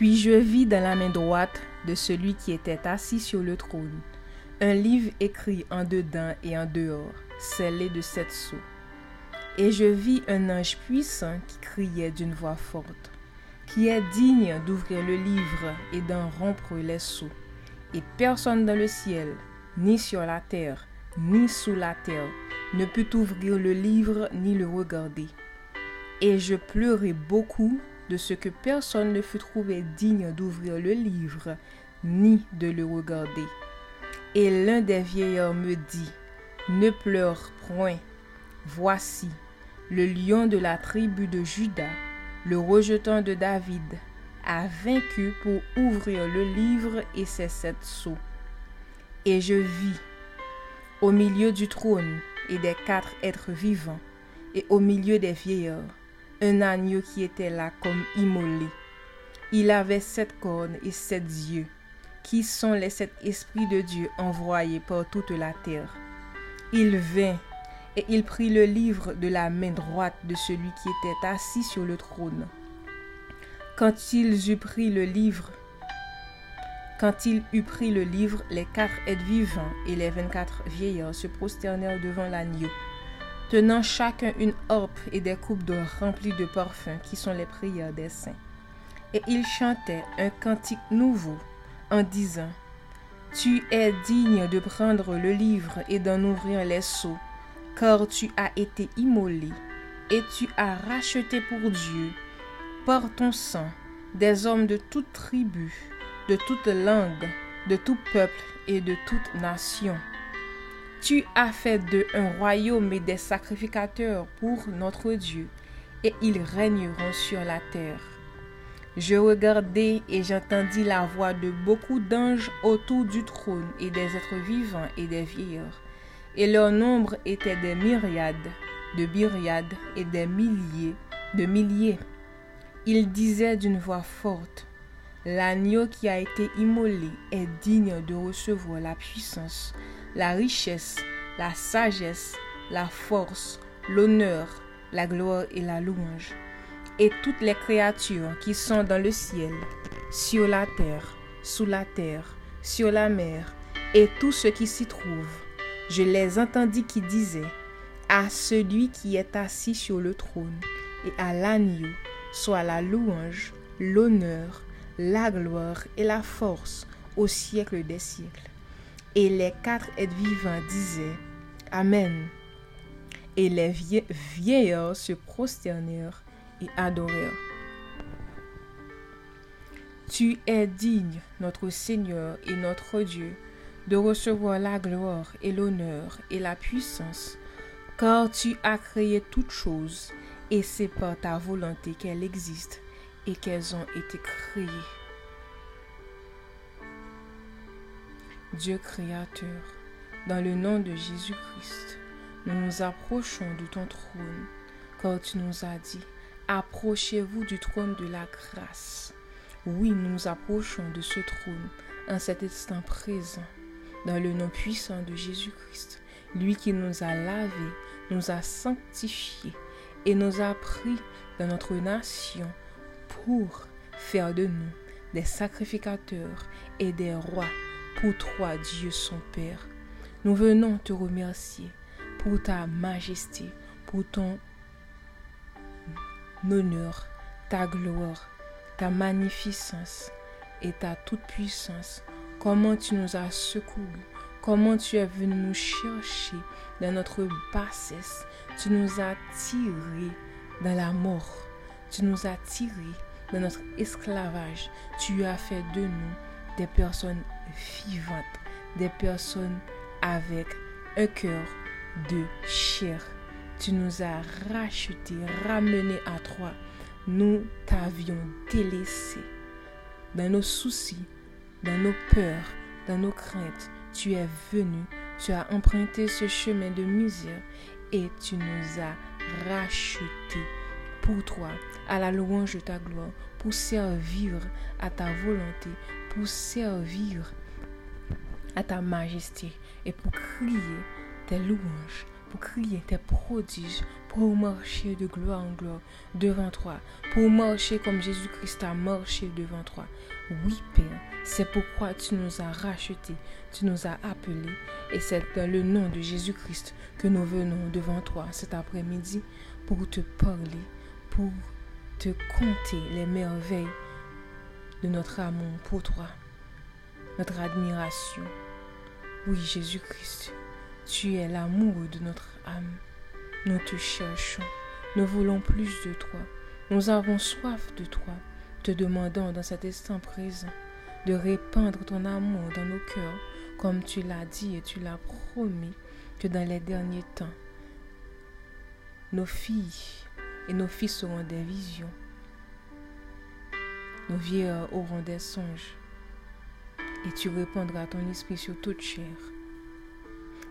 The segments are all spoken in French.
Puis je vis dans la main droite de celui qui était assis sur le trône un livre écrit en dedans et en dehors, scellé de sept sceaux. Et je vis un ange puissant qui criait d'une voix forte, qui est digne d'ouvrir le livre et d'en rompre les sceaux. Et personne dans le ciel, ni sur la terre, ni sous la terre, ne peut ouvrir le livre ni le regarder. Et je pleurai beaucoup de ce que personne ne fut trouvé digne d'ouvrir le livre, ni de le regarder. Et l'un des vieillards me dit, Ne pleure point, voici, le lion de la tribu de Judas, le rejetant de David, a vaincu pour ouvrir le livre et ses sept sceaux. Et je vis, au milieu du trône et des quatre êtres vivants, et au milieu des vieillards, un agneau qui était là comme immolé. Il avait sept cornes et sept yeux qui sont les sept esprits de Dieu envoyés par toute la terre. Il vint et il prit le livre de la main droite de celui qui était assis sur le trône. Quand il eut pris le livre, quand il eut pris le livre, les quatre êtres vivants et les vingt-quatre vieillards se prosternèrent devant l'agneau, tenant chacun une harpe et des coupes d'or remplies de parfums qui sont les prières des saints. Et ils chantaient un cantique nouveau en disant, Tu es digne de prendre le livre et d'en ouvrir les seaux, car tu as été immolé et tu as racheté pour Dieu, par ton sang, des hommes de toute tribu, de toute langue, de tout peuple et de toute nation. Tu as fait d'eux un royaume et des sacrificateurs pour notre Dieu, et ils régneront sur la terre. Je regardai et j'entendis la voix de beaucoup d'anges autour du trône et des êtres vivants et des vieillards. Et leur nombre était des myriades, de myriades et des milliers, de milliers. Ils disaient d'une voix forte, L'agneau qui a été immolé est digne de recevoir la puissance, la richesse, la sagesse, la force, l'honneur, la gloire et la louange et toutes les créatures qui sont dans le ciel, sur la terre, sous la terre, sur la mer, et tout ce qui s'y trouve. Je les entendis qui disaient, à celui qui est assis sur le trône, et à l'agneau, soit la louange, l'honneur, la gloire et la force au siècle des siècles. Et les quatre êtres vivants disaient, Amen. Et les vieillards se prosternèrent et adorèrent. Tu es digne, notre Seigneur et notre Dieu, de recevoir la gloire et l'honneur et la puissance, car tu as créé toutes choses, et c'est par ta volonté qu'elles existent et qu'elles ont été créées. Dieu créateur, dans le nom de Jésus-Christ, nous nous approchons de ton trône, car tu nous as dit, Approchez-vous du trône de la grâce. Oui, nous nous approchons de ce trône en cet instant présent, dans le nom puissant de Jésus-Christ, lui qui nous a lavés, nous a sanctifiés et nous a pris dans notre nation pour faire de nous des sacrificateurs et des rois pour toi, Dieu son Père. Nous venons te remercier pour ta majesté, pour ton honneur, ta gloire, ta magnificence et ta toute-puissance. Comment tu nous as secourus, comment tu es venu nous chercher dans notre bassesse. Tu nous as tirés dans la mort. Tu nous as tirés dans notre esclavage. Tu as fait de nous des personnes vivantes, des personnes avec un cœur de chair tu nous as rachetés, ramenés à toi. Nous t'avions délaissé dans nos soucis, dans nos peurs, dans nos craintes. Tu es venu, tu as emprunté ce chemin de misère et tu nous as rachetés pour toi, à la louange de ta gloire, pour servir à ta volonté, pour servir à ta majesté et pour crier tes louanges pour crier tes prodiges, pour marcher de gloire en gloire devant toi, pour marcher comme Jésus-Christ a marché devant toi. Oui, Père, c'est pourquoi tu nous as rachetés, tu nous as appelés, et c'est dans le nom de Jésus-Christ que nous venons devant toi cet après-midi pour te parler, pour te conter les merveilles de notre amour pour toi, notre admiration. Oui, Jésus-Christ, tu es l'amour de notre âme. Nous te cherchons. Nous voulons plus de toi. Nous avons soif de toi. Te demandons dans cet instant présent de répandre ton amour dans nos cœurs, comme tu l'as dit et tu l'as promis que dans les derniers temps, nos filles et nos fils auront des visions. Nos vieillards auront des songes. Et tu répandras ton esprit sur toute chair.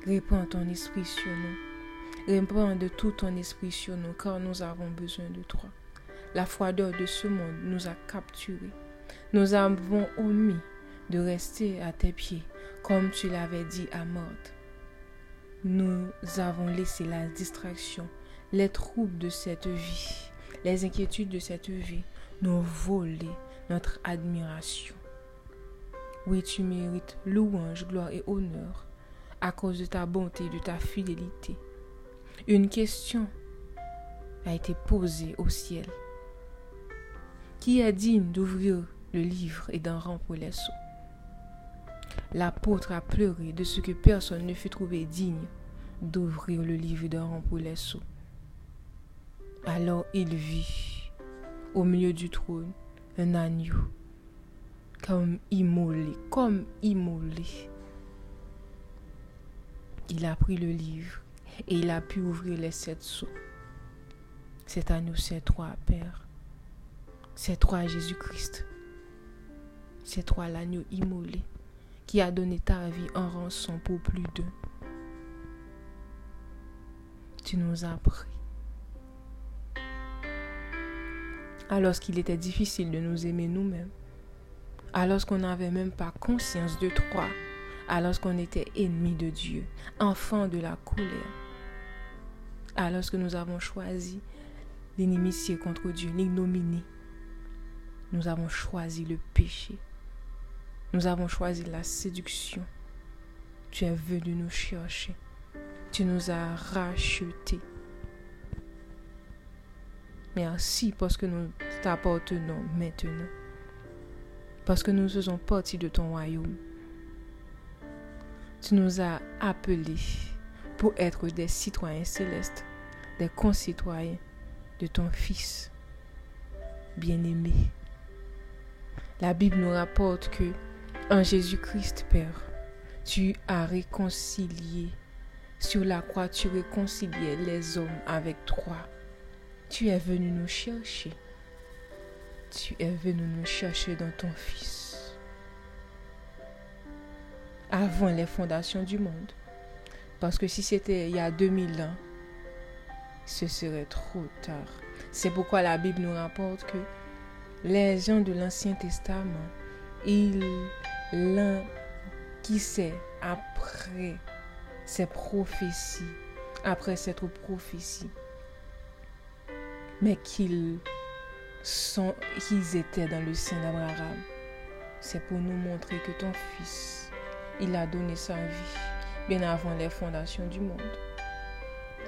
Répands ton esprit sur nous Répands de tout ton esprit sur nous, car nous avons besoin de toi. La froideur de ce monde nous a capturés. Nous avons omis de rester à tes pieds, comme tu l'avais dit à Marthe. Nous avons laissé la distraction, les troubles de cette vie, les inquiétudes de cette vie nous voler notre admiration. Oui, tu mérites louange, gloire et honneur à cause de ta bonté et de ta fidélité. Une question a été posée au ciel. Qui est digne d'ouvrir le livre et d'en remplir les seaux L'apôtre a pleuré de ce que personne ne fut trouvé digne d'ouvrir le livre et d'en remplir les seaux. Alors il vit au milieu du trône un agneau comme immolé, comme immolé. Il a pris le livre et il a pu ouvrir les sept sceaux. C'est à nous ces trois, Père. Ces trois Jésus-Christ. Ces trois l'agneau immolé qui a donné ta vie en rançon pour plus d'eux. Tu nous as pris. Alors qu'il était difficile de nous aimer nous-mêmes. Alors qu'on n'avait même pas conscience de toi. Alors qu'on était ennemis de Dieu, enfants de la colère alors que nous avons choisi l'inimitié contre Dieu, l'ignominie, nous avons choisi le péché. Nous avons choisi la séduction. Tu es venu nous chercher. Tu nous as rachetés. Merci parce que nous t'appartenons maintenant. Parce que nous faisons partie de ton royaume. Tu nous as appelés pour être des citoyens célestes des concitoyens de ton Fils bien-aimé. La Bible nous rapporte que en Jésus-Christ, Père, tu as réconcilié. Sur la croix, tu réconciliais les hommes avec toi. Tu es venu nous chercher. Tu es venu nous chercher dans ton Fils. Avant les fondations du monde. Parce que si c'était il y a 2000 ans, ce serait trop tard. C'est pourquoi la Bible nous rapporte que les gens de l'Ancien Testament, ils sait après ces prophéties, après cette prophétie, mais qu'ils sont, qu'ils étaient dans le sein d'Abraham. C'est pour nous montrer que ton fils, il a donné sa vie bien avant les fondations du monde.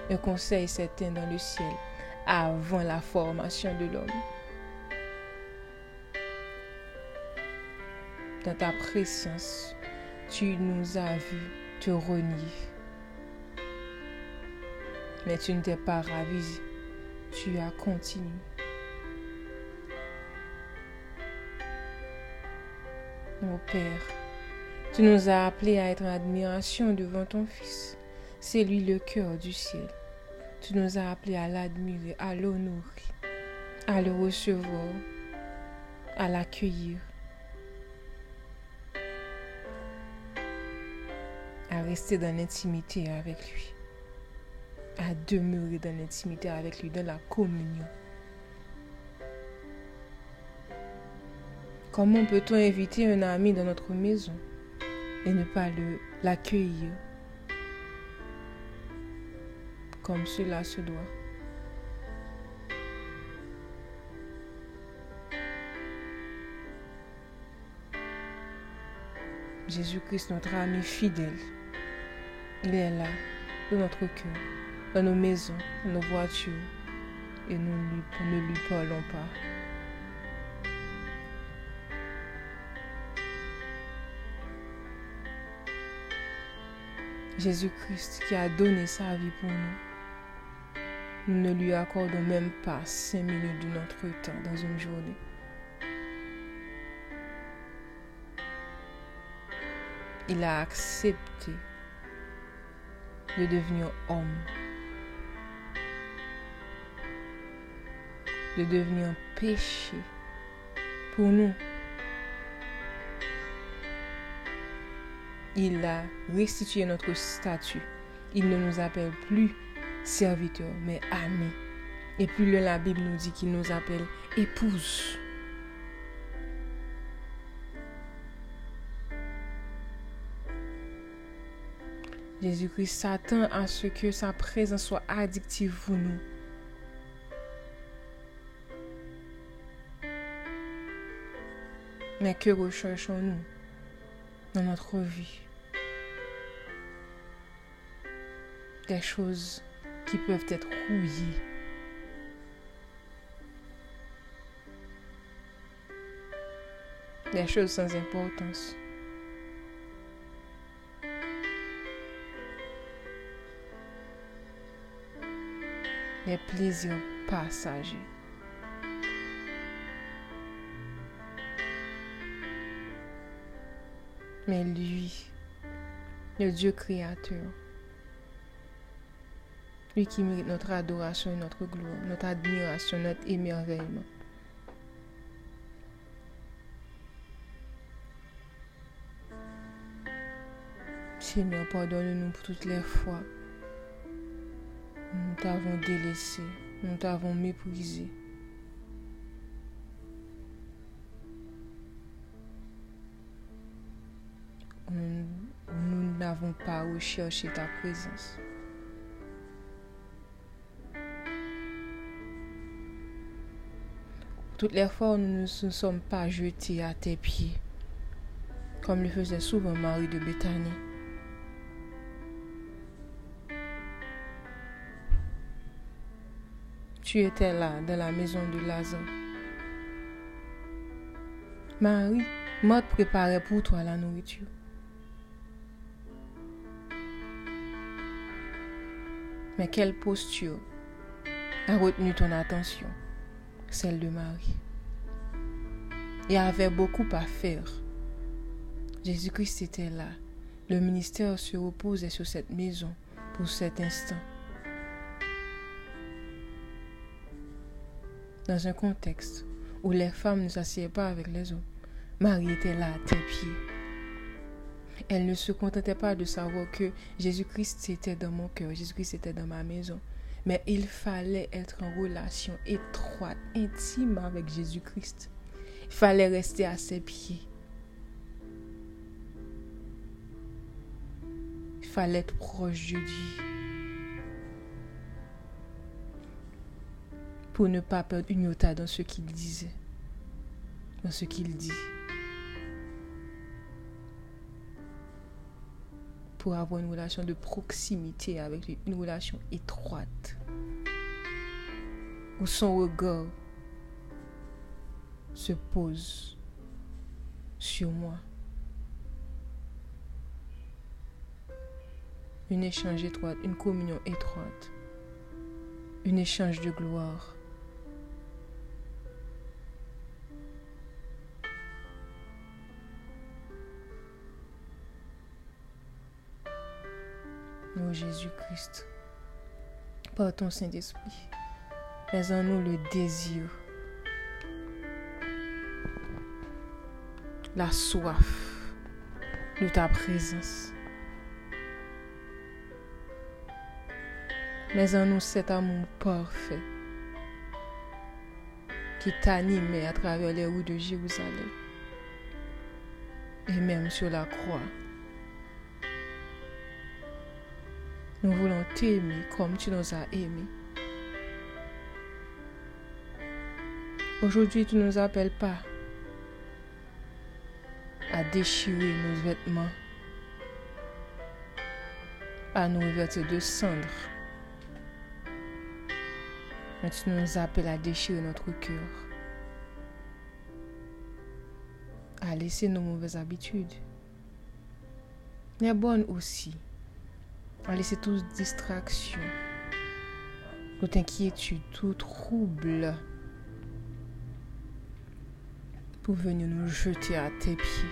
Un conseil certain dans le ciel avant la formation de l'homme. Dans ta présence, tu nous as vus te renier. Mais tu ne t'es pas ravisé. Tu as continué. Mon Père, tu nous as appelés à être en admiration devant ton Fils. C'est lui le cœur du ciel. Tu nous as appelés à l'admirer, à l'honorer, à le recevoir, à l'accueillir, à rester dans l'intimité avec lui, à demeurer dans l'intimité avec lui, dans la communion. Comment peut-on inviter un ami dans notre maison et ne pas l'accueillir comme cela se doit? Jésus-Christ, notre ami fidèle, il est là, dans notre cœur, dans nos maisons, dans nos voitures, et nous ne lui parlons pas. Jésus-Christ qui a donné sa vie pour nous, nous ne lui accordons même pas cinq minutes de notre temps dans une journée. Il a accepté de devenir homme, de devenir péché pour nous. Il a restitué notre statut. Il ne nous appelle plus serviteurs, mais amis. Et puis la Bible nous dit qu'il nous appelle épouse. Jésus-Christ s'attend à ce que sa présence soit addictive pour nous. Mais que recherchons-nous? Dans notre vie Des choses qui peuvent être rouillées. Des choses sans importance. les plaisirs passagers. mais lui, le Dieu créateur. Lui qui mérite notre adoration et notre gloire, notre admiration, notre émerveillement. Seigneur, pardonne-nous pour toutes les fois. Nous t'avons délaissé, nous t'avons méprisé. N'avons pas recherché ta présence. Toutes les fois nous ne nous sommes pas jetés à tes pieds, comme le faisait souvent Marie de Béthanie. tu étais là dans la maison de Lazare. Marie, Maud préparait pour toi la nourriture. Mais quelle posture a retenu ton attention? Celle de Marie. Il y avait beaucoup à faire. Jésus-Christ était là. Le ministère se reposait sur cette maison pour cet instant. dans un contexte où les femmes ne s'assiedent pas avec les hommes. Marie était là à tes pieds. Elle ne se contentait pas de savoir que Jésus-Christ était dans mon cœur, Jésus-Christ était dans ma maison. Mais il fallait être en relation étroite, intime avec Jésus-Christ. Il fallait rester à ses pieds. Il fallait être proche de lui. pour ne pas perdre une iota dans ce qu'il disait, dans ce qu'il dit. Pour avoir une relation de proximité avec une relation étroite, où son regard se pose sur moi. Une échange étroite, une communion étroite, un échange de gloire. Ô Jésus-Christ, par ton Saint-Esprit, fais en nous le désir, la soif de ta présence. Mets en nous cet amour parfait qui t'animait à travers les rues de Jérusalem et même sur la croix. Nous voulons t'aimer comme tu nous as aimés. Aujourd'hui, tu ne nous appelles pas à déchirer nos vêtements, à nous revêtir de cendres. Mais tu nous appelles à déchirer notre cœur, à laisser nos mauvaises habitudes, les bonnes aussi, à laisser toute distraction, toute inquiétude, tout trouble pour venir nous jeter à tes pieds.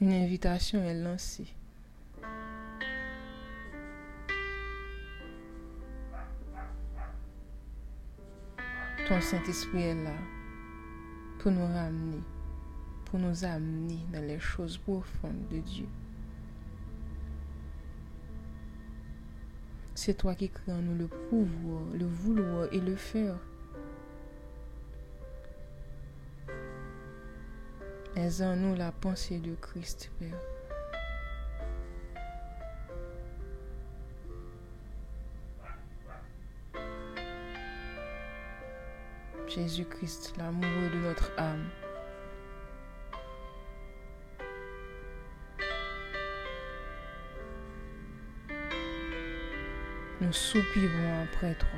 Une invitation est lancée. Ton Saint-Esprit est là pour nous ramener, pour nous amener dans les choses profondes de Dieu. C'est toi qui crée en nous le pouvoir, le vouloir et le faire. Aie en nous la pensée de Christ, Père. Jésus-Christ, l'amoureux de notre âme. Nous soupirons après toi.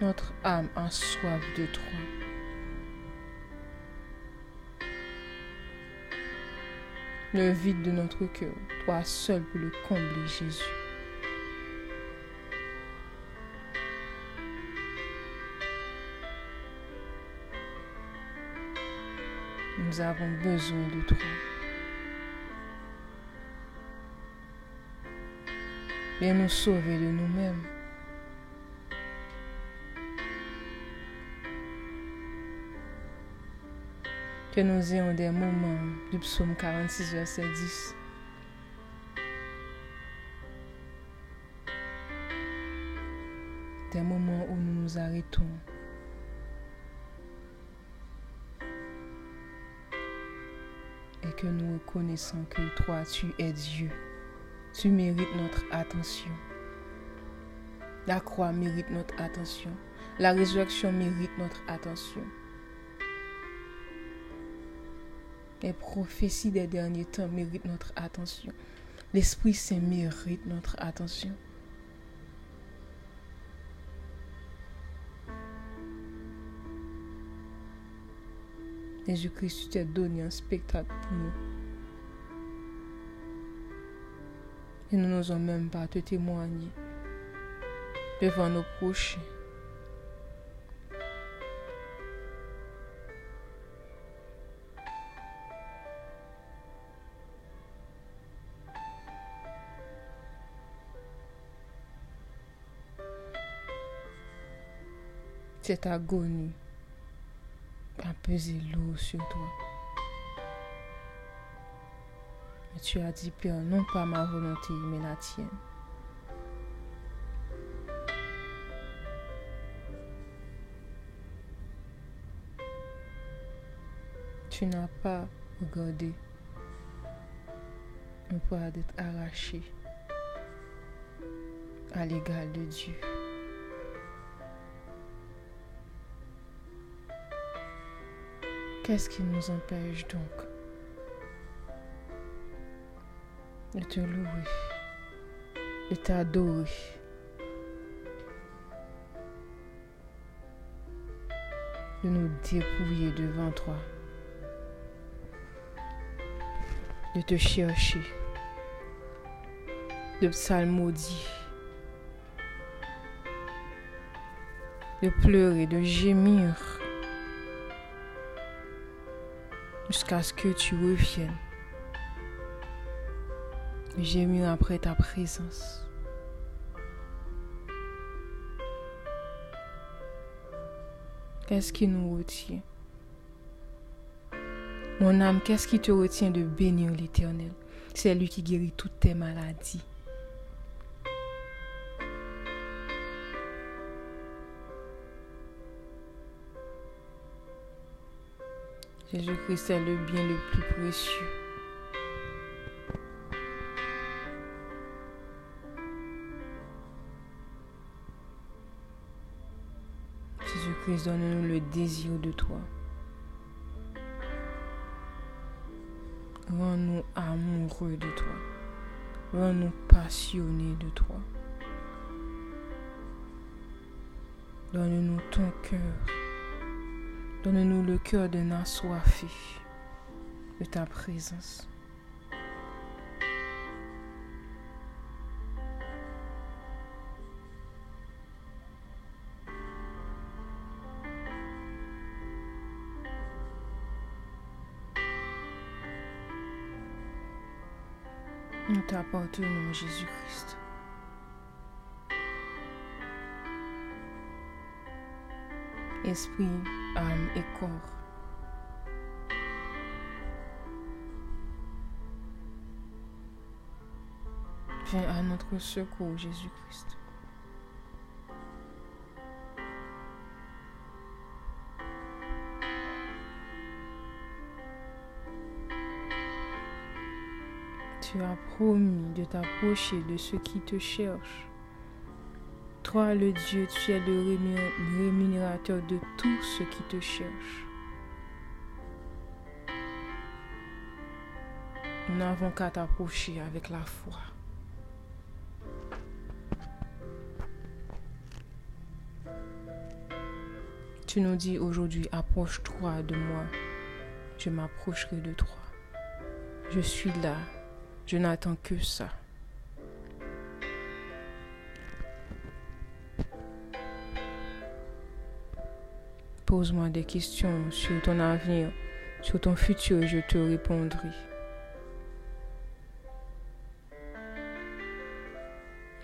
Notre âme a soif de toi. Le vide de notre cœur, toi seul peux le combler, Jésus. Nous avons besoin de toi. Viens nous sauver de nous-mêmes. Que nous ayons des moments du psaume 46, verset 10. Des moments où nous nous arrêtons. Et que nous reconnaissons que toi, tu es Dieu. Tu mérites notre attention. La croix mérite notre attention. La résurrection mérite notre attention. Les prophéties des derniers temps méritent notre attention. L'Esprit Saint mérite notre attention. Jésus-Christ, tu t'es donné un spectacle pour nous. Nous n'osons même pas te témoigner devant nos prochains. Cette agonie a pesé lourd sur toi. Tu as dit, Père, non pas ma volonté, mais la tienne. Tu n'as pas regardé un poids d'être arraché à l'égard de Dieu. Qu'est-ce qui nous empêche donc de te louer, de t'adorer de nous dépouiller devant toi, de te chercher, de psalmodier, de pleurer, de gémir. Jusqu'à ce que tu reviennes. Gémir après ta présence. Qu'est-ce qui nous retient? Mon âme, qu'est-ce qui te retient de bénir l'Éternel? C'est lui qui guérit toutes tes maladies. Jésus-Christ est le bien le plus précieux. Donne-nous le désir de toi. Rends-nous amoureux de toi. Rends-nous passionnés de toi. Donne-nous ton cœur. Donne-nous le cœur d'un assoiffé de ta présence. Nous t'appartenons, Jésus-Christ. Esprit, âme et corps. Viens à notre secours, Jésus-Christ. Tu as promis de t'approcher de ceux qui te cherchent. Toi, le Dieu, tu es le rémunérateur de tous ceux qui te cherchent. Nous n'avons qu'à t'approcher avec la foi. Tu nous dis aujourd'hui, approche-toi de moi, je m'approcherai de toi. Je suis là, je n'attends que ça. Pose-moi des questions sur ton avenir, sur ton futur, et je te répondrai.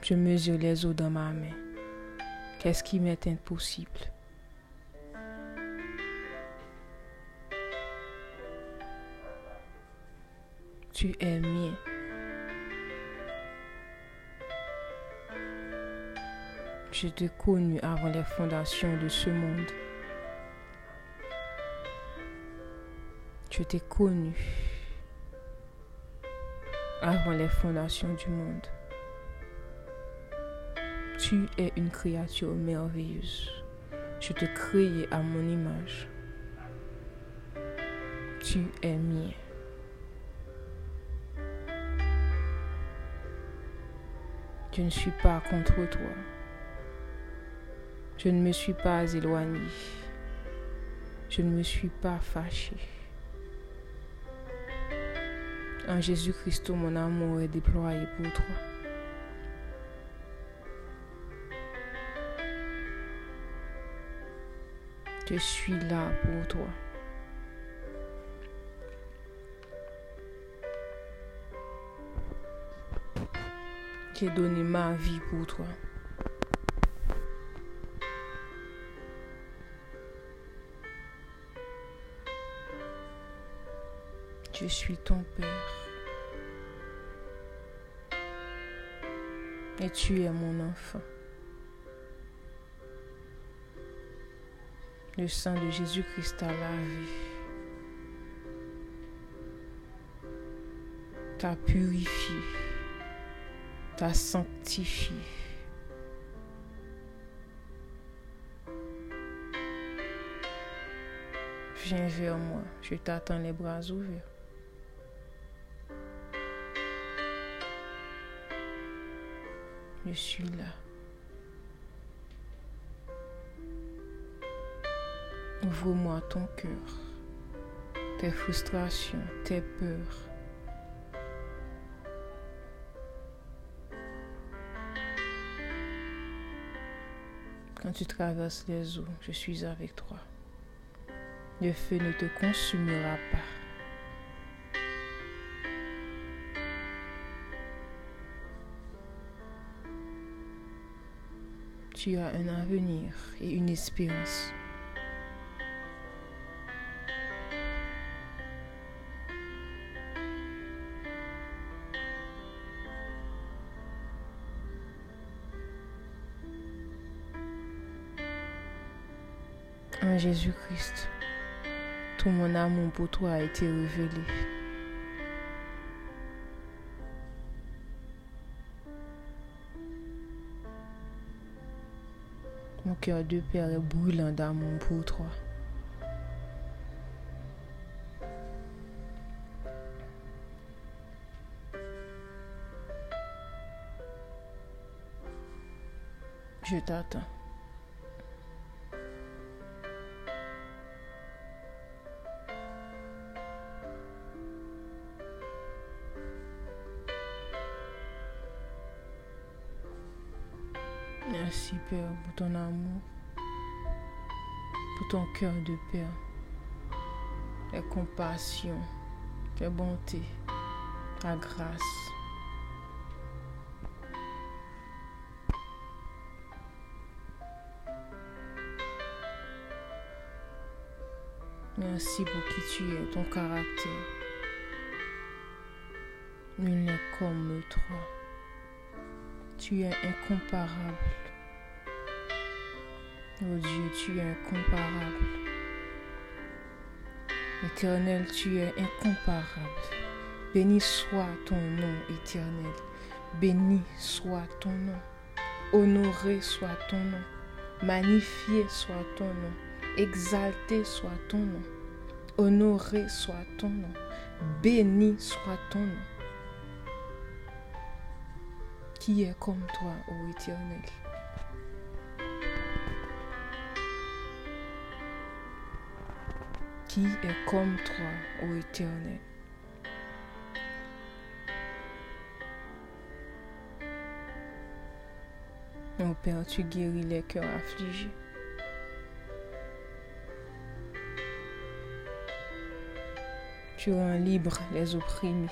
Je mesure les eaux dans ma main. Qu'est-ce qui m'est impossible? Tu es mien. Je t'ai connu avant les fondations de ce monde. Je t'ai connu avant les fondations du monde. Tu es une créature merveilleuse. Je te créé à mon image. Tu es mien. Je ne suis pas contre toi. Je ne me suis pas éloigné. Je ne me suis pas fâché. En Jésus-Christ, mon amour est déployé pour toi. Je suis là pour toi. J'ai donné ma vie pour toi. Je suis ton Père. Et tu es mon enfant. Le sang de Jésus-Christ a lavé. T'a purifié. T'a sanctifié. Viens vers moi. Je t'attends les bras ouverts. Je suis là. Ouvre-moi ton cœur, tes frustrations, tes peurs. Quand tu traverses les eaux, je suis avec toi. Le feu ne te consumera pas. tu as un avenir et une espérance. Jésus-Christ, tout mon amour pour toi a été révélé. Mon cœur de père est brûlant d'amour pour toi. Je t'attends. Merci Père pour ton amour, pour ton cœur de Père, ta compassion, ta bonté, ta grâce. Merci pour qui tu es, ton caractère. Nul n'est comme toi. Tu es incomparable. Oh Dieu, tu es incomparable. Éternel, tu es incomparable. Béni soit ton nom, éternel. Béni soit ton nom. Honoré soit ton nom. Magnifié soit ton nom. Exalté soit ton nom. Honoré soit ton nom. Béni soit ton nom. Qui est comme toi, ô éternel? Qui est comme toi, ô éternel? Mon Père, tu guéris les cœurs affligés. Tu rends libre les opprimés.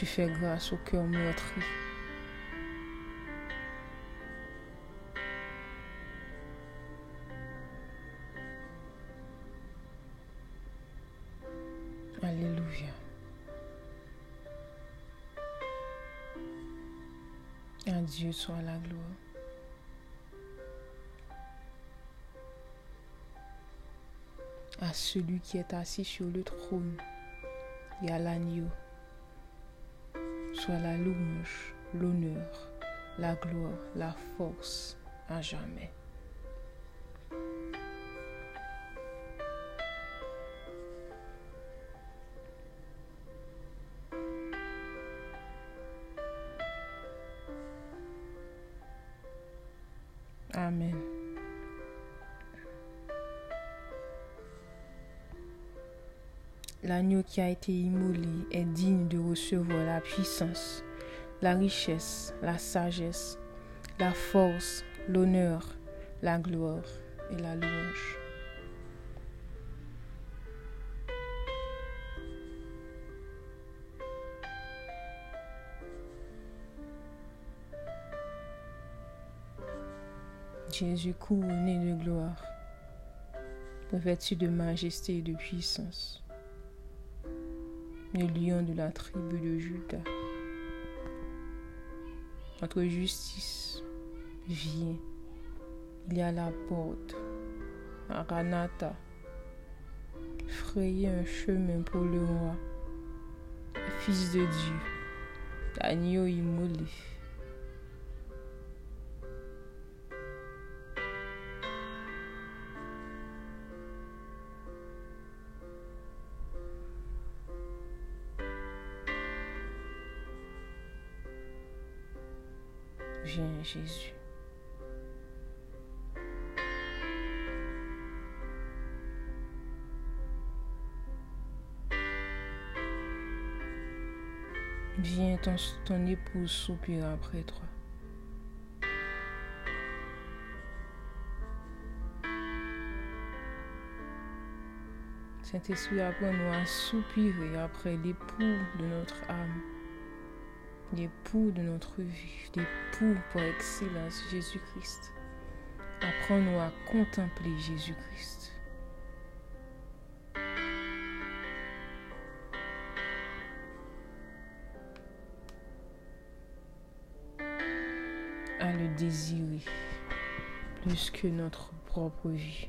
Tu fais grâce au cœur meurtri. Alléluia. À Dieu soit la gloire. À celui qui est assis sur le trône et à l'agneau soit la louange, l'honneur, la gloire, la force à jamais. Qui a été immolé est digne de recevoir la puissance, la richesse, la sagesse, la force, l'honneur, la gloire et la louange. Jésus couronné de gloire, revêtu de majesté et de puissance, le lion de la tribu de Judas. Notre justice vient. Il y a la porte. Maranatha. Frayer un chemin pour le roi. Fils de Dieu. Agneau immolé. Jésus. Viens, ton, ton épouse soupire après toi. Saint-Esprit, apprends-nous à soupirer après l'époux de notre âme l'époux de notre vie, l'époux par excellence, Jésus-Christ. Apprends-nous à contempler Jésus-Christ. À le désirer plus que notre propre vie.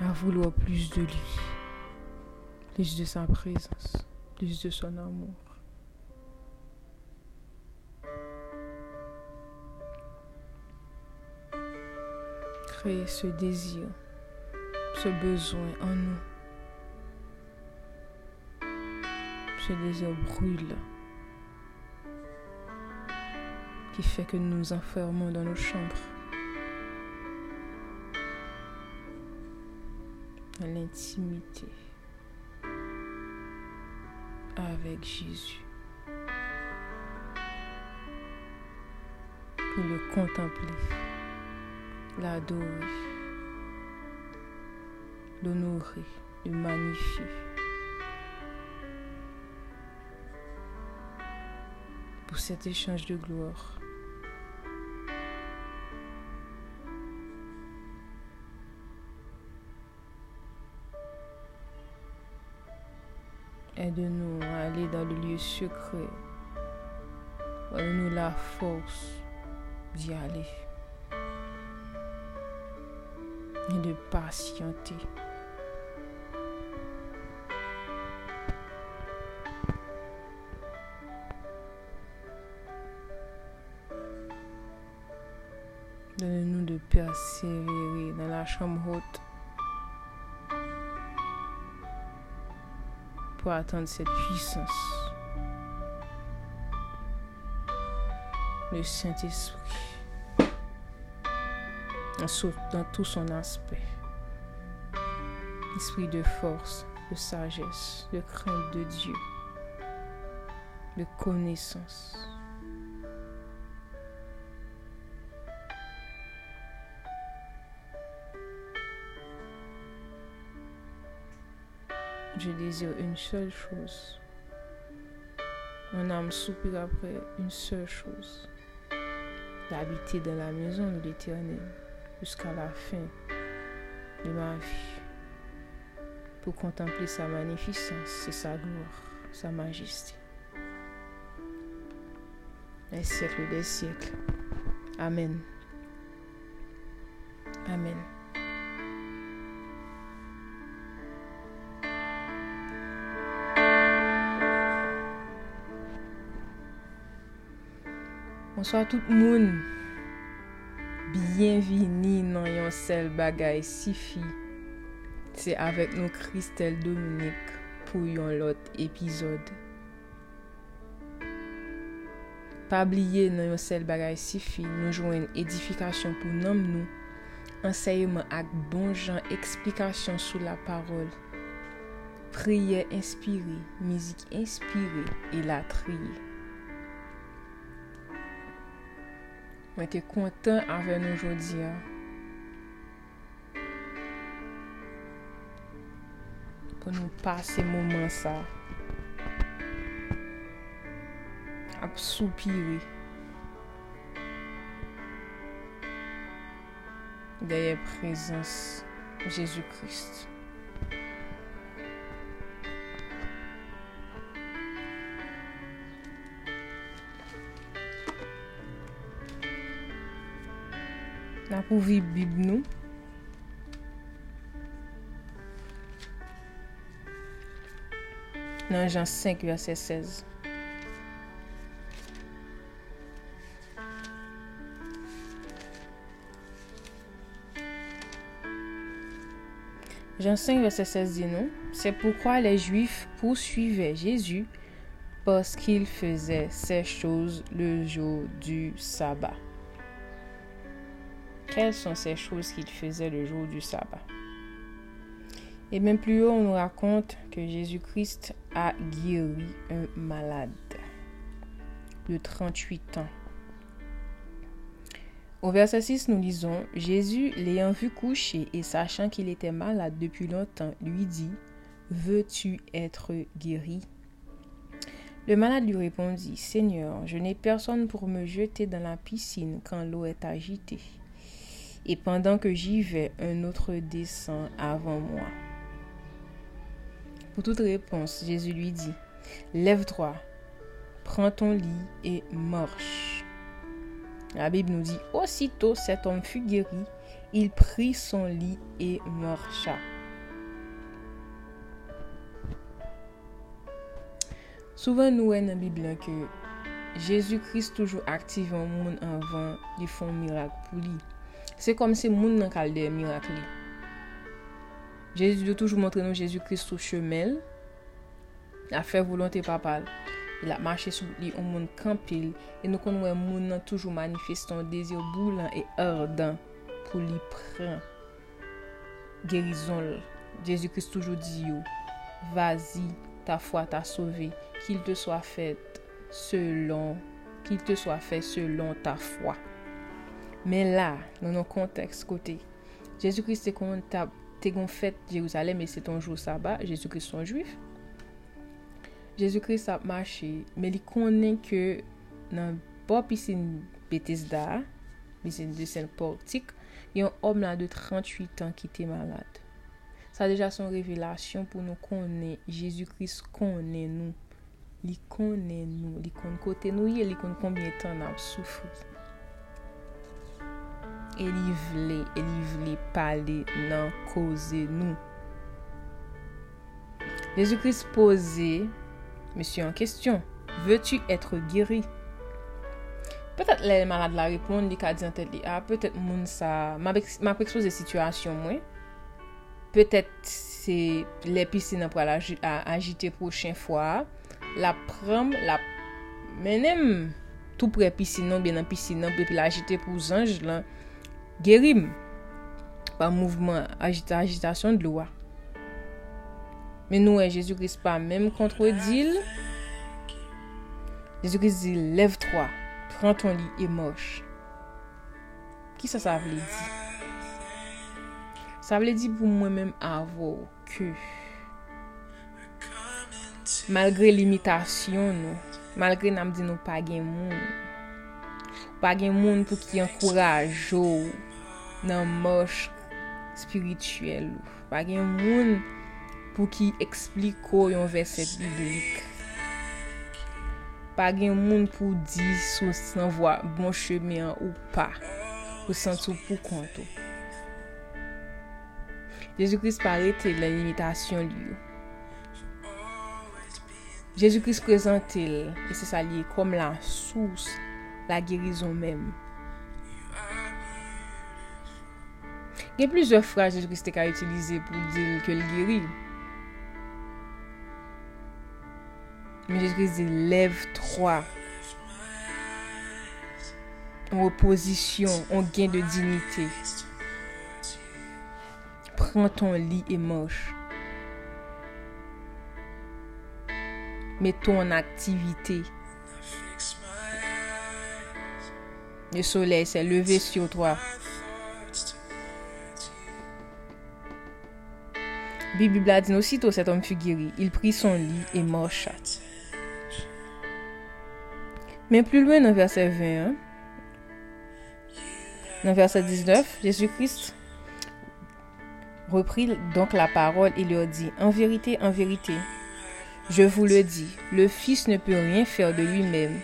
à vouloir plus de lui, plus de sa présence, de son amour. Créer ce désir, ce besoin en nous. Ce désir brûle qui fait que nous nous enfermons dans nos chambres. L'intimité avec Jésus. Pour le contempler, l'adorer, l'honorer, le magnifier. Pour cet échange de gloire. Aide-nous aller dans le lieu secret. Donne-nous la force d'y aller. Et de patienter. Donne-nous de persévérer dans la chambre haute pour atteindre cette puissance. Le Saint-Esprit, dans tout son aspect. Esprit de force, de sagesse, de crainte de Dieu, de connaissance. Je désire une seule chose. Mon âme soupire après une seule chose. D'habiter dans la maison de l'Éternel jusqu'à la fin de ma vie. Pour contempler sa magnificence et sa gloire, sa majesté. Les siècles des siècles. Amen. Amen. Bonsoir tout moun. Bienvini nan yon sel bagay sifi. Se avek nou Kristel Dominik pou yon lot epizod. Pabliye nan yon sel bagay sifi nou jwen edifikasyon pou nom nou. Enseyman ak bon jan eksplikasyon sou la parol. Priye inspire, mizik inspire, e la triye. Mwen te kontan avè nou jodi ya. Pou nou pase mouman sa. Ap soupiri. Deye prezans Jezu Krist. La pou vi bib nou. Nan jan 5 verset 16. Jan 5 verset 16 di nou. Se poukwa le juif pousuive Jezu posk il feze se chouz le jou du sabat. Quelles sont ces choses qu'il faisait le jour du sabbat. Et même plus haut, on nous raconte que Jésus-Christ a guéri un malade de 38 ans. Au verset 6, nous lisons, Jésus, l'ayant vu coucher et sachant qu'il était malade depuis longtemps, lui dit, Veux-tu être guéri? Le malade lui répondit, Seigneur, je n'ai personne pour me jeter dans la piscine quand l'eau est agitée et pendant que j'y vais, un autre descend avant moi. Pour toute réponse, Jésus lui dit, Lève-toi, prends ton lit et marche. La Bible nous dit, Aussitôt cet homme fut guéri Il prit son lit et marcha. Souven nou en nan Biblia ke Jezu Christ toujou aktive an moun anvan li fon mirak pou li. Se kom se moun nan kalde mirak li. Jezu de toujou montre nou Jezu Kristou chemel. A fe volante papal. Il a mache sou li ou moun kampil. E nou kon wè moun nan toujou manifestan dezir boulan e ardan pou li pran. Gerizon l. Jezu Kristou toujou di yo. Vazi ta fwa ta sove. Kil te swa fet selon. Kil te swa fet selon ta fwa. Men la, nan nou konteks kote, Jezoukris te kon tab, te kon fèt Jeruzalem e se ton jou sabat, saba, Jezoukris son juif. Jezoukris ap mache, men li konen ke nan bo pisin Betesda, pisin de sen portik, yon om la de 38 an ki te malade. Sa deja son revelasyon pou nou konen, Jezoukris konen nou, li konen nou, li konen kote nou, ye li konen konbyen tan ap soufri. e li vle, e li vle pale nan koze nou. Jésus-Christ pose, Monsie en kestyon, Ve tu etre giri? Petet lè malade la repon, li ka di an tèt li a, petet moun sa, ma pou expose situasyon mwen, petet se lè pisi nan pou al agite prochen fwa, la pram, la menem, tou pre pisi nan, bien nan pisi nan, pe pi la agite pou zanj lan, gerim pa mouvman agita agitasyon dlo wa. Men nou e Jezu Kris pa menm kontro dil. Jezu Kris dil, lev troa, pran ton li e mosh. Ki sa sa vle di? Sa vle di pou mwen menm avou ke malgre limitasyon nou, malgre nam di nou pa gen moun, pa gen moun pou ki ankouraj ou oh. nan mosh spirituel ou. Pa gen moun pou ki ekspliko yon verset biblik. Pa gen moun pou di sou san vwa bon chemen ou pa. Ou san sou pou konto. Jezoukris parete la limitasyon li yo. Jezoukris prezante l, e se sa liye kom la sous la gerizon menm. Gen plizor fraj Jezu Kris te ka utilize pou dil ke l geri. Men Jezu Kris di lev troa. En reposisyon, en gen de dinite. Pren ton li e mosh. Metou an aktivite. Le soley se leve syo toa. Bibi Bladin osito set om figiri. Il pri son li e morsha. Men plu lwen nan verse 20. Nan verse 19. Jesu Christ repri donk la parol. Il yo di. En verite, en verite. Je vous le dis, le Fils ne peut rien faire de lui-même.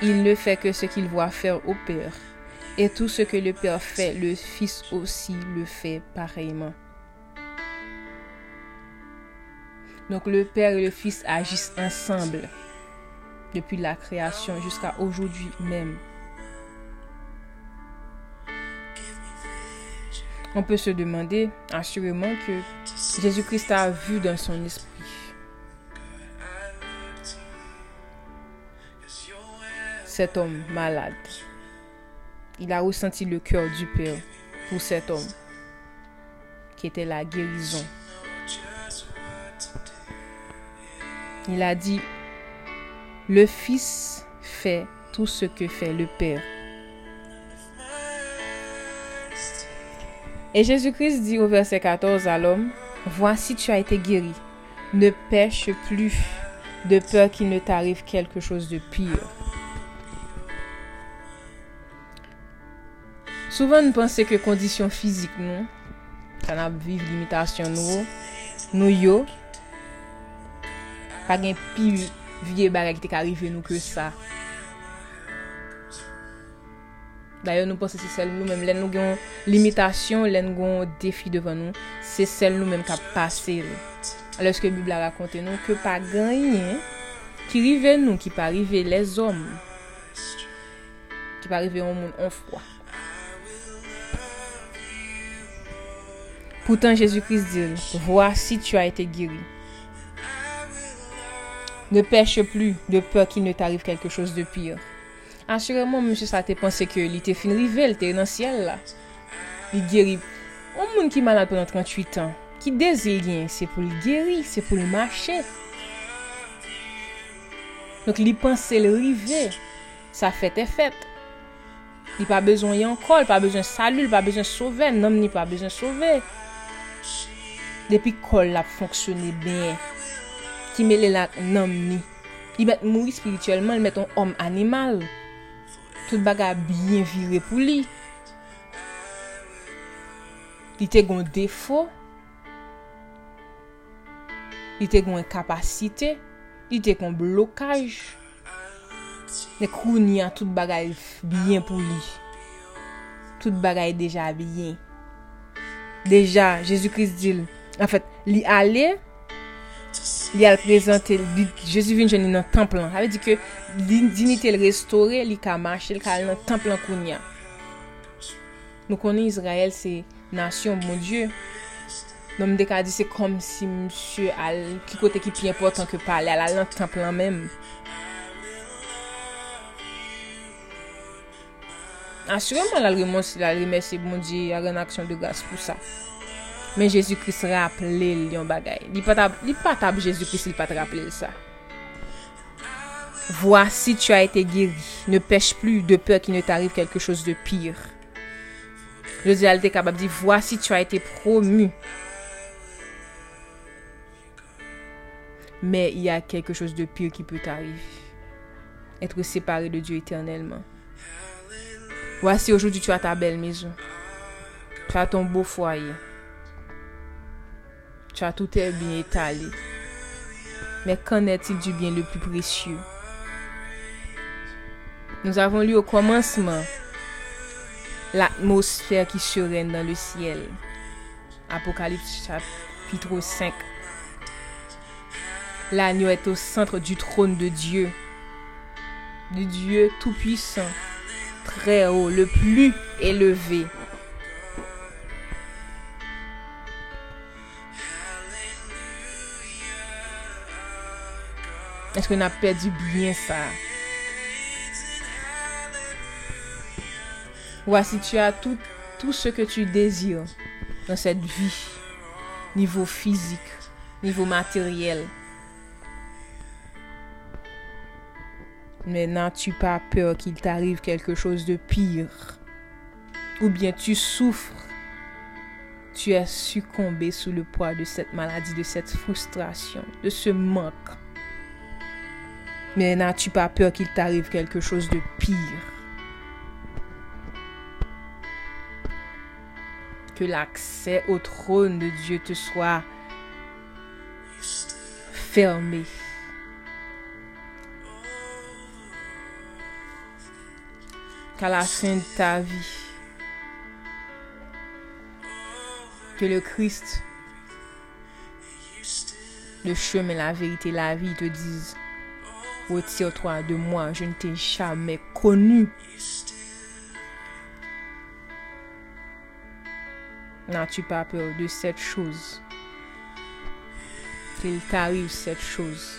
Il ne fait que ce qu'il voit faire au Père. Et tout ce que le Père fait, le Fils aussi le fait pareillement. Donc le Père et le Fils agissent ensemble depuis la création jusqu'à aujourd'hui même. On peut se demander assurément que Jésus-Christ a vu dans son esprit cet homme malade. Il a ressenti le cœur du Père pour cet homme qui était la guérison. Il a dit, le Fils fait tout ce que fait le Père. Et Jésus-Christ dit au verset 14 à l'homme, voici tu as été guéri, ne pêche plus de peur qu'il ne t'arrive quelque chose de pire. Souven nou pense ke kondisyon fizik nou, kan ap viv limitasyon nou, nou yo, pa gen pi vie barek te ka rive nou ke sa. Dayo nou pense se sel nou menm, len nou gen limitasyon, len nou gen defi devan nou, se sel nou menm ka pase lè. Alè skè Bibla rakonte nou, ke pa ganyen, ki rive nou, ki pa rive les om, ki pa rive yon moun on fwa. Poutan Jésus-Christ dil, Vwa si tu a ete giri, Ne peche plu de peur ki ne t'arrive kelke chose de pire. Assureman, monsye sa te pense ke li te fin rivel, te nan siel la. Li geri. On moun ki malade penan 38 an, ki dezil gen, se pou li geri, se pou li mache. Donk li pense le rive, sa fete e fete. Li pa bezon yon kol, pa bezon salul, pa bezon sove, nanm ni pa bezon sove. Depi kol la fonksyone ben, ki mele la nanm ni. Li met mouri spirituelman, li met an om animal. Tout baga biyen vire pou li. Li te gon defo. Li te gon kapasite. Li te gon blokaj. Ne kou ni an tout bagay biyen pou li. Tout bagay deja biyen. Deja, Jezu Jezoukris dil. En fèt, fait, li ale... li al prezante, li, Jezu vin jeni nan templan. Ave di ke dinite l restore, li ka mache, li ka al nan templan kounya. Nou konen Israel se nasyon, mon Diyo. Non mde ka di se kom si msye al ki kote ki pi important ke pale, al al nan templan menm. Asyreman la remonsi, la remersi, bon Diyo, a ren aksyon de gas pou sa. Men Jezikris rappele li yon bagay. Li patab Jezikris li pat rappele l sa. Voasi tu a ete giri, Ne peche plu de peur ki ne t'arrive kelke chose de pire. Le di al te kabab di, voasi tu a ete promu. Men y a kelke chose de pire ki peut t'arrive. Etre separe de Dieu eternelman. Voasi aujourd'hui tu a ta bel maison. Tu a ton beau foyer. Tout est bien étalé. Mais qu'en est-il du bien le plus précieux? Nous avons lu au commencement l'atmosphère qui sereine dans le ciel. Apocalypse chapitre 5. L'agneau est au centre du trône de Dieu. Du Dieu tout-puissant, très haut, le plus élevé. Est-ce qu'on a perdu bien ça? Voici, tu as tout, tout ce que tu désires dans cette vie. Niveau physique, niveau matériel. Mais n'as-tu pas peur qu'il t'arrive quelque chose de pire? Ou bien tu souffres? Tu as succombé sous le poids de cette maladie, de cette frustration, de ce manque. Mais n'as-tu pas peur qu'il t'arrive quelque chose de pire Que l'accès au trône de Dieu te soit fermé. Qu'à la fin de ta vie, que le Christ, le chemin, la vérité, la vie te disent Retire-toi de moi, je ne t'ai jamais connu. N'as-tu pas peur de cette chose? Qu'il t'arrive cette chose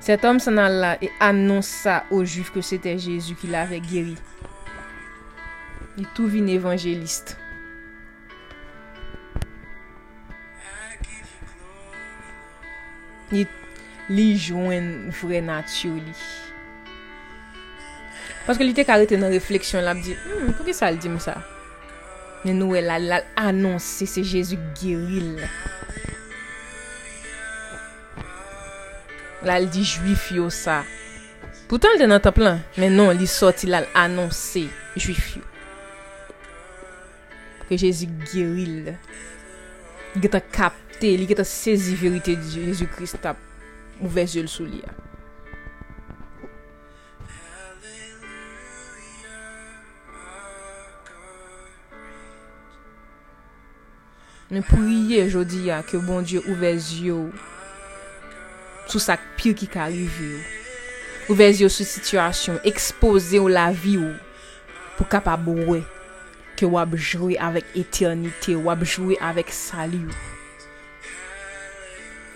Cet homme s'en alla et annonça aux Juifs que c'était Jésus qui l'avait guéri. Il tout vit évangéliste. Li, li jwen vre natyo li. Paske li te karete nan refleksyon la, di, hmm, pou ki sa al di mou sa? Men nou el al anonsi se Jezu geril. La al di juif yo sa. Poutan l de nan ta plan, men non li soti la al anonsi juif yo. Ke Jezu geril. Gita kap verite li, ki ta sezi verite di Jezu Christ ta ouve zyol sou li ya. Men priye jodi ya ke bon Diyo ouve zye sou sak pir ki ka arrive yo. Ouve zye sou situasyon, expose ou la vi yo pou kapab ouwe. Ke wap jwe avèk eternite, wap jwe avèk sali yo.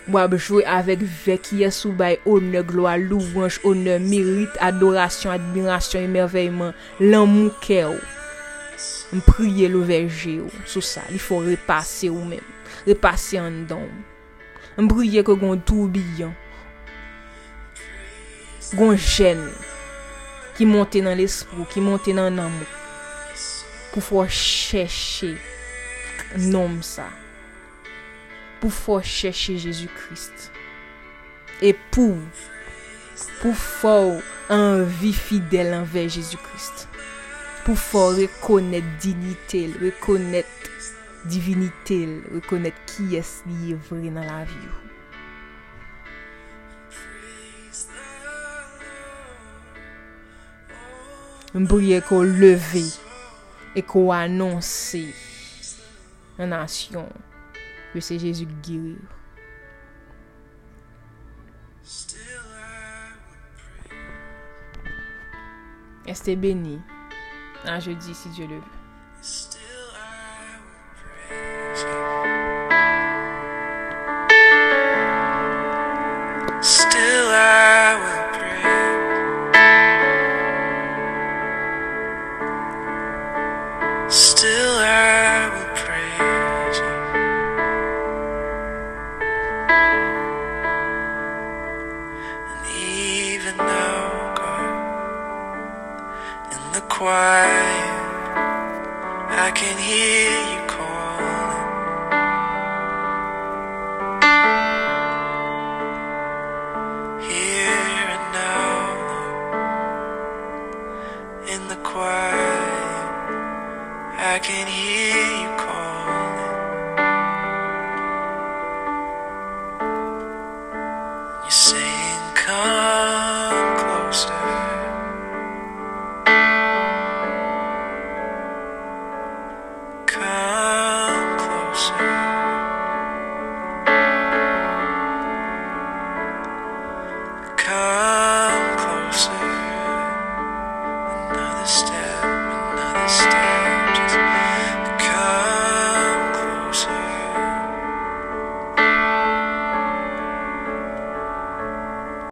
Mwab jwe avèk vekye sou bay one gloa, louvanj, one merit, adorasyon, admirasyon, emerveyman, lan mou kè ou. M priye louveje ou, sou sa, li fò repase ou men, repase an don. M priye kè gon toubiyan, gon jen, ki monte nan l'espou, ki monte nan nan mou, pou fò chèche nom sa. pou fò chèche Jésus Christ. E pou, pou fò anvi fidèl anve Jésus Christ. Pou fò rekonèt dignité, rekonèt divinité, rekonèt ki es liye vre nan la vi ou. Mbouye ko leve e ko anonsi nan asyon que c'est Jésus qui guérit. Restez béni. Un jeudi si Dieu le veut.